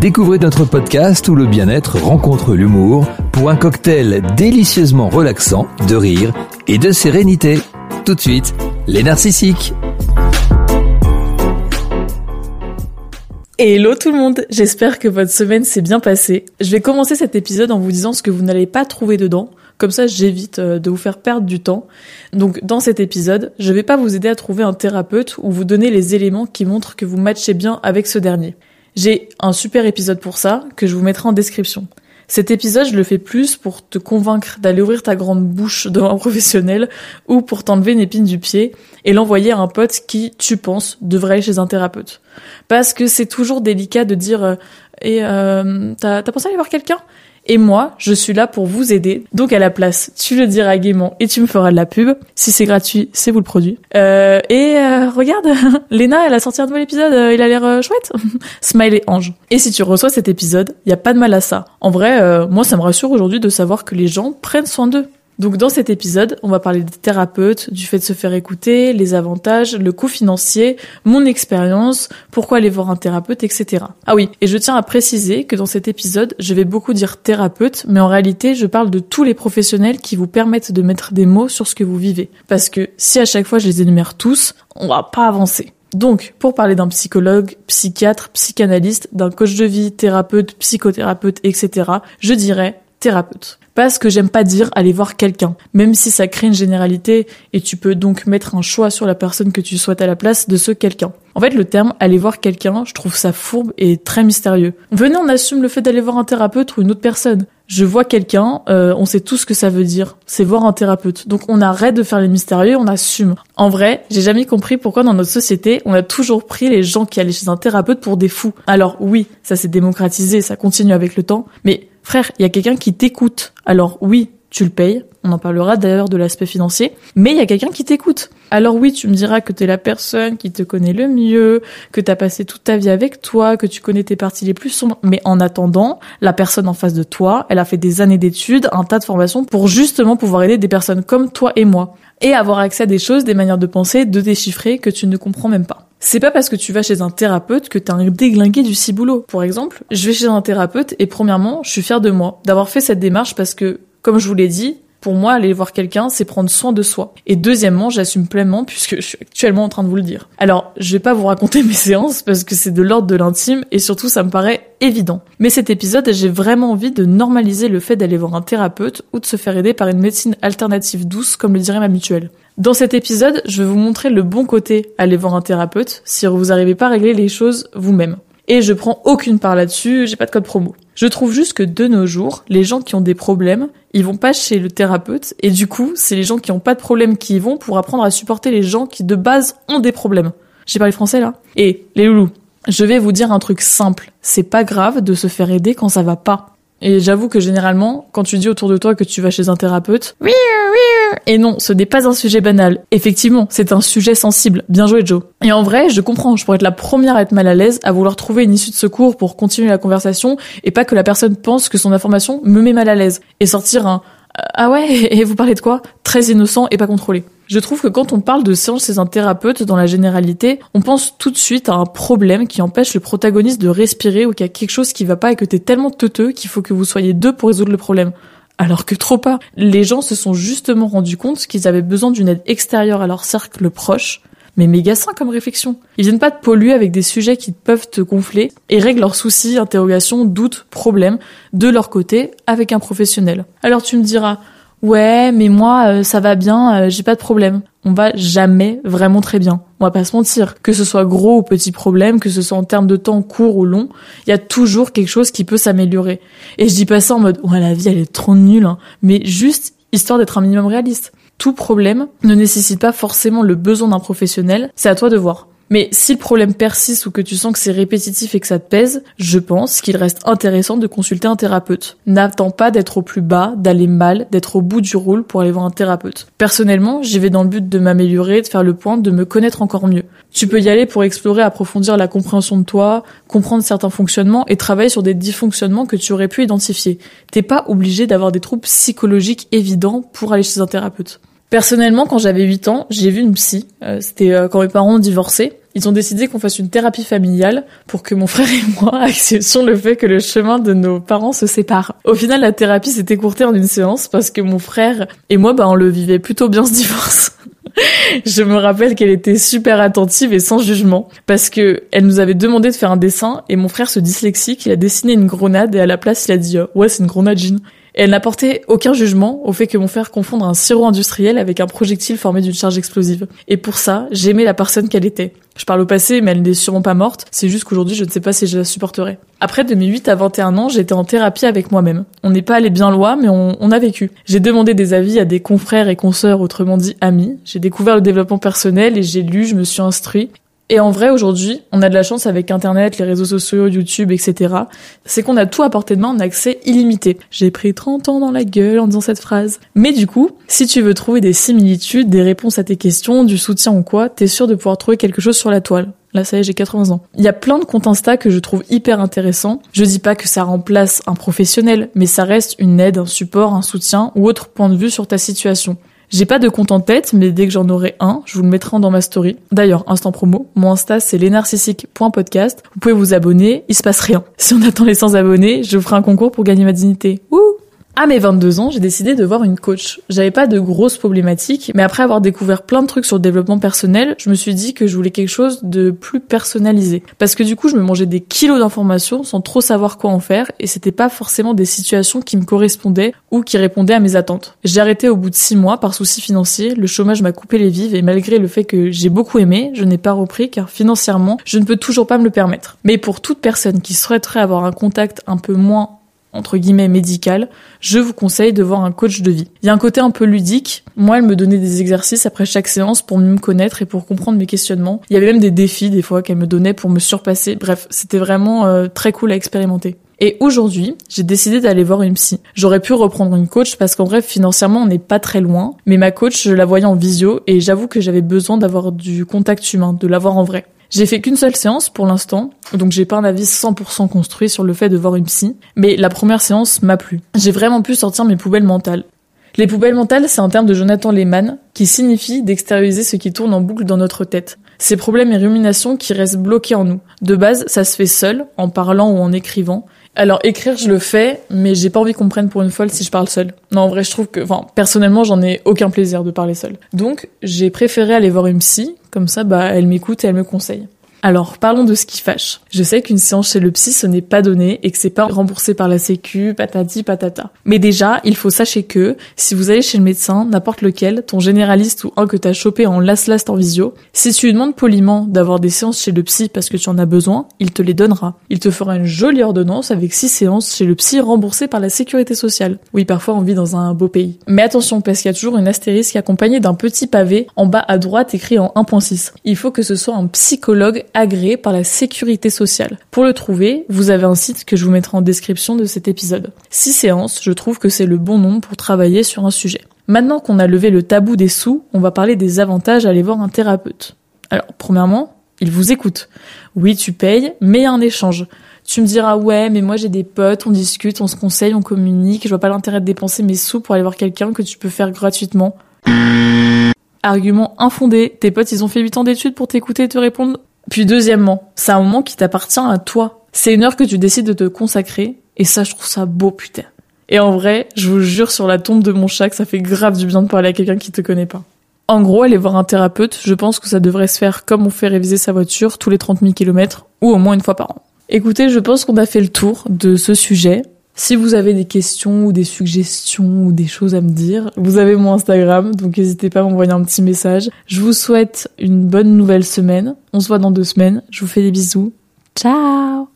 Découvrez notre podcast où le bien-être rencontre l'humour pour un cocktail délicieusement relaxant de rire et de sérénité. Tout de suite, les narcissiques. Hello tout le monde, j'espère que votre semaine s'est bien passée. Je vais commencer cet épisode en vous disant ce que vous n'allez pas trouver dedans, comme ça j'évite euh, de vous faire perdre du temps. Donc dans cet épisode, je vais pas vous aider à trouver un thérapeute ou vous donner les éléments qui montrent que vous matchez bien avec ce dernier. J'ai un super épisode pour ça que je vous mettrai en description. Cet épisode, je le fais plus pour te convaincre d'aller ouvrir ta grande bouche devant un professionnel ou pour t'enlever une épine du pied et l'envoyer à un pote qui, tu penses, devrait aller chez un thérapeute. Parce que c'est toujours délicat de dire euh, et euh, t'as pensé aller voir quelqu'un? Et moi, je suis là pour vous aider. Donc à la place, tu le diras gaiement et tu me feras de la pub. Si c'est gratuit, c'est vous le produit. Euh, et euh, regarde, Léna, elle a sorti un nouvel épisode, euh, il a l'air euh, chouette. Smiley ange. Et si tu reçois cet épisode, il y a pas de mal à ça. En vrai, moi ça me rassure aujourd'hui de savoir que les gens prennent soin d'eux. Donc dans cet épisode, on va parler des thérapeutes, du fait de se faire écouter, les avantages, le coût financier, mon expérience, pourquoi aller voir un thérapeute, etc. Ah oui, et je tiens à préciser que dans cet épisode, je vais beaucoup dire thérapeute, mais en réalité, je parle de tous les professionnels qui vous permettent de mettre des mots sur ce que vous vivez. Parce que si à chaque fois je les énumère tous, on va pas avancer. Donc, pour parler d'un psychologue, psychiatre, psychanalyste, d'un coach de vie, thérapeute, psychothérapeute, etc., je dirais thérapeute. Parce que j'aime pas dire aller voir quelqu'un, même si ça crée une généralité et tu peux donc mettre un choix sur la personne que tu souhaites à la place de ce quelqu'un. En fait, le terme aller voir quelqu'un, je trouve ça fourbe et très mystérieux. Venez, on assume le fait d'aller voir un thérapeute ou une autre personne. Je vois quelqu'un, euh, on sait tout ce que ça veut dire. C'est voir un thérapeute. Donc on arrête de faire les mystérieux, on assume. En vrai, j'ai jamais compris pourquoi dans notre société, on a toujours pris les gens qui allaient chez un thérapeute pour des fous. Alors oui, ça s'est démocratisé, ça continue avec le temps, mais frère, il y a quelqu'un qui t'écoute. Alors oui, tu le payes. On en parlera d'ailleurs de l'aspect financier. Mais il y a quelqu'un qui t'écoute. Alors oui, tu me diras que t'es la personne qui te connaît le mieux, que t'as passé toute ta vie avec toi, que tu connais tes parties les plus sombres. Mais en attendant, la personne en face de toi, elle a fait des années d'études, un tas de formations pour justement pouvoir aider des personnes comme toi et moi. Et avoir accès à des choses, des manières de penser, de déchiffrer que tu ne comprends même pas. C'est pas parce que tu vas chez un thérapeute que t'as un déglingué du ciboulot. Pour exemple, je vais chez un thérapeute et premièrement, je suis fière de moi d'avoir fait cette démarche parce que, comme je vous l'ai dit, pour moi, aller voir quelqu'un, c'est prendre soin de soi. Et deuxièmement, j'assume pleinement puisque je suis actuellement en train de vous le dire. Alors, je vais pas vous raconter mes séances parce que c'est de l'ordre de l'intime et surtout, ça me paraît évident. Mais cet épisode, j'ai vraiment envie de normaliser le fait d'aller voir un thérapeute ou de se faire aider par une médecine alternative douce, comme le dirait ma mutuelle. Dans cet épisode, je vais vous montrer le bon côté aller voir un thérapeute si vous n'arrivez pas à régler les choses vous-même. Et je prends aucune part là-dessus, j'ai pas de code promo. Je trouve juste que de nos jours, les gens qui ont des problèmes, ils vont pas chez le thérapeute et du coup, c'est les gens qui ont pas de problème qui y vont pour apprendre à supporter les gens qui de base ont des problèmes. J'ai parlé français là Et les loulous, je vais vous dire un truc simple, c'est pas grave de se faire aider quand ça va pas. Et j'avoue que généralement, quand tu dis autour de toi que tu vas chez un thérapeute, oui, oui, et non, ce n'est pas un sujet banal. Effectivement, c'est un sujet sensible. Bien joué, Joe. Et en vrai, je comprends. Je pourrais être la première à être mal à l'aise, à vouloir trouver une issue de secours pour continuer la conversation, et pas que la personne pense que son information me met mal à l'aise. Et sortir un ah ouais, et vous parlez de quoi? Très innocent et pas contrôlé. Je trouve que quand on parle de séance chez un thérapeute dans la généralité, on pense tout de suite à un problème qui empêche le protagoniste de respirer ou qu'il y a quelque chose qui va pas et que t'es tellement teuteux qu'il faut que vous soyez deux pour résoudre le problème. Alors que trop pas. Les gens se sont justement rendus compte qu'ils avaient besoin d'une aide extérieure à leur cercle proche mais méga sain comme réflexion. Ils viennent pas te polluer avec des sujets qui peuvent te gonfler et règlent leurs soucis, interrogations, doutes, problèmes de leur côté avec un professionnel. Alors tu me diras, ouais, mais moi euh, ça va bien, euh, j'ai pas de problème. On va jamais vraiment très bien. On va pas se mentir. Que ce soit gros ou petit problème, que ce soit en termes de temps court ou long, il y a toujours quelque chose qui peut s'améliorer. Et je dis pas ça en mode, ouais, la vie elle est trop nulle, hein. mais juste histoire d'être un minimum réaliste tout problème ne nécessite pas forcément le besoin d'un professionnel, c'est à toi de voir. Mais si le problème persiste ou que tu sens que c'est répétitif et que ça te pèse, je pense qu'il reste intéressant de consulter un thérapeute. N'attends pas d'être au plus bas, d'aller mal, d'être au bout du rôle pour aller voir un thérapeute. Personnellement, j'y vais dans le but de m'améliorer, de faire le point, de me connaître encore mieux. Tu peux y aller pour explorer, approfondir la compréhension de toi, comprendre certains fonctionnements et travailler sur des dysfonctionnements que tu aurais pu identifier. T'es pas obligé d'avoir des troubles psychologiques évidents pour aller chez un thérapeute. Personnellement, quand j'avais 8 ans, j'ai vu une psy. Euh, c'était euh, quand mes parents ont divorcé. Ils ont décidé qu'on fasse une thérapie familiale pour que mon frère et moi acceptions le fait que le chemin de nos parents se sépare. Au final, la thérapie s'est écourtée en une séance parce que mon frère et moi, bah, on le vivait plutôt bien ce divorce. je me rappelle qu'elle était super attentive et sans jugement parce que elle nous avait demandé de faire un dessin et mon frère se dyslexique, il a dessiné une grenade et à la place il a dit ouais c'est une grenade jean elle n'apportait aucun jugement au fait que mon frère confondre un sirop industriel avec un projectile formé d'une charge explosive. Et pour ça, j'aimais la personne qu'elle était. Je parle au passé, mais elle n'est sûrement pas morte. C'est juste qu'aujourd'hui, je ne sais pas si je la supporterai. Après, de mes 8 à 21 ans, j'étais en thérapie avec moi-même. On n'est pas allé bien loin, mais on, on a vécu. J'ai demandé des avis à des confrères et consoeurs, autrement dit amis. J'ai découvert le développement personnel et j'ai lu, je me suis instruit. Et en vrai, aujourd'hui, on a de la chance avec Internet, les réseaux sociaux, YouTube, etc. C'est qu'on a tout à portée de main en accès illimité. J'ai pris 30 ans dans la gueule en disant cette phrase. Mais du coup, si tu veux trouver des similitudes, des réponses à tes questions, du soutien ou quoi, t'es sûr de pouvoir trouver quelque chose sur la toile. Là, ça y est, j'ai 80 ans. Il y a plein de comptes Insta que je trouve hyper intéressants. Je dis pas que ça remplace un professionnel, mais ça reste une aide, un support, un soutien ou autre point de vue sur ta situation. J'ai pas de compte en tête, mais dès que j'en aurai un, je vous le mettrai dans ma story. D'ailleurs, instant promo, mon Insta c'est lenarcissique.podcast. Vous pouvez vous abonner, il se passe rien. Si on attend les 100 abonnés, je vous ferai un concours pour gagner ma dignité. Ouh à mes 22 ans, j'ai décidé de voir une coach. J'avais pas de grosses problématiques, mais après avoir découvert plein de trucs sur le développement personnel, je me suis dit que je voulais quelque chose de plus personnalisé. Parce que du coup, je me mangeais des kilos d'informations sans trop savoir quoi en faire, et c'était pas forcément des situations qui me correspondaient ou qui répondaient à mes attentes. J'ai arrêté au bout de 6 mois par souci financier, le chômage m'a coupé les vives, et malgré le fait que j'ai beaucoup aimé, je n'ai pas repris car financièrement, je ne peux toujours pas me le permettre. Mais pour toute personne qui souhaiterait avoir un contact un peu moins entre guillemets médical, je vous conseille de voir un coach de vie. Il y a un côté un peu ludique. Moi, elle me donnait des exercices après chaque séance pour mieux me connaître et pour comprendre mes questionnements. Il y avait même des défis des fois qu'elle me donnait pour me surpasser. Bref, c'était vraiment euh, très cool à expérimenter. Et aujourd'hui, j'ai décidé d'aller voir une psy. J'aurais pu reprendre une coach parce qu'en vrai, financièrement, on n'est pas très loin. Mais ma coach, je la voyais en visio et j'avoue que j'avais besoin d'avoir du contact humain, de l'avoir en vrai. J'ai fait qu'une seule séance pour l'instant, donc j'ai pas un avis 100% construit sur le fait de voir une psy, mais la première séance m'a plu. J'ai vraiment pu sortir mes poubelles mentales. Les poubelles mentales, c'est un terme de Jonathan Lehman qui signifie d'extérioriser ce qui tourne en boucle dans notre tête. Ces problèmes et ruminations qui restent bloqués en nous. De base, ça se fait seul, en parlant ou en écrivant. Alors écrire, je le fais, mais j'ai pas envie qu'on prenne pour une folle si je parle seule. Non, en vrai, je trouve que, enfin, personnellement, j'en ai aucun plaisir de parler seule. Donc, j'ai préféré aller voir une psy, comme ça, bah, elle m'écoute et elle me conseille. Alors, parlons de ce qui fâche. Je sais qu'une séance chez le psy, ce n'est pas donné et que c'est pas remboursé par la sécu, patati patata. Mais déjà, il faut sachez que, si vous allez chez le médecin, n'importe lequel, ton généraliste ou un que t'as chopé en last last en visio, si tu lui demandes poliment d'avoir des séances chez le psy parce que tu en as besoin, il te les donnera. Il te fera une jolie ordonnance avec six séances chez le psy remboursées par la sécurité sociale. Oui, parfois on vit dans un beau pays. Mais attention, parce qu'il y a toujours une astérisque accompagnée d'un petit pavé en bas à droite écrit en 1.6. Il faut que ce soit un psychologue agréé par la sécurité sociale. Pour le trouver, vous avez un site que je vous mettrai en description de cet épisode. Six séances, je trouve que c'est le bon nombre pour travailler sur un sujet. Maintenant qu'on a levé le tabou des sous, on va parler des avantages à aller voir un thérapeute. Alors, premièrement, il vous écoute. Oui, tu payes, mais il y a un échange. Tu me diras, ouais, mais moi j'ai des potes, on discute, on se conseille, on communique, je vois pas l'intérêt de dépenser mes sous pour aller voir quelqu'un que tu peux faire gratuitement. Argument infondé, tes potes ils ont fait 8 ans d'études pour t'écouter et te répondre puis deuxièmement, c'est un moment qui t'appartient à toi. C'est une heure que tu décides de te consacrer, et ça, je trouve ça beau, putain. Et en vrai, je vous jure sur la tombe de mon chat que ça fait grave du bien de parler à quelqu'un qui te connaît pas. En gros, aller voir un thérapeute, je pense que ça devrait se faire comme on fait réviser sa voiture tous les 30 000 km, ou au moins une fois par an. Écoutez, je pense qu'on a fait le tour de ce sujet. Si vous avez des questions ou des suggestions ou des choses à me dire, vous avez mon Instagram, donc n'hésitez pas à m'envoyer un petit message. Je vous souhaite une bonne nouvelle semaine. On se voit dans deux semaines. Je vous fais des bisous. Ciao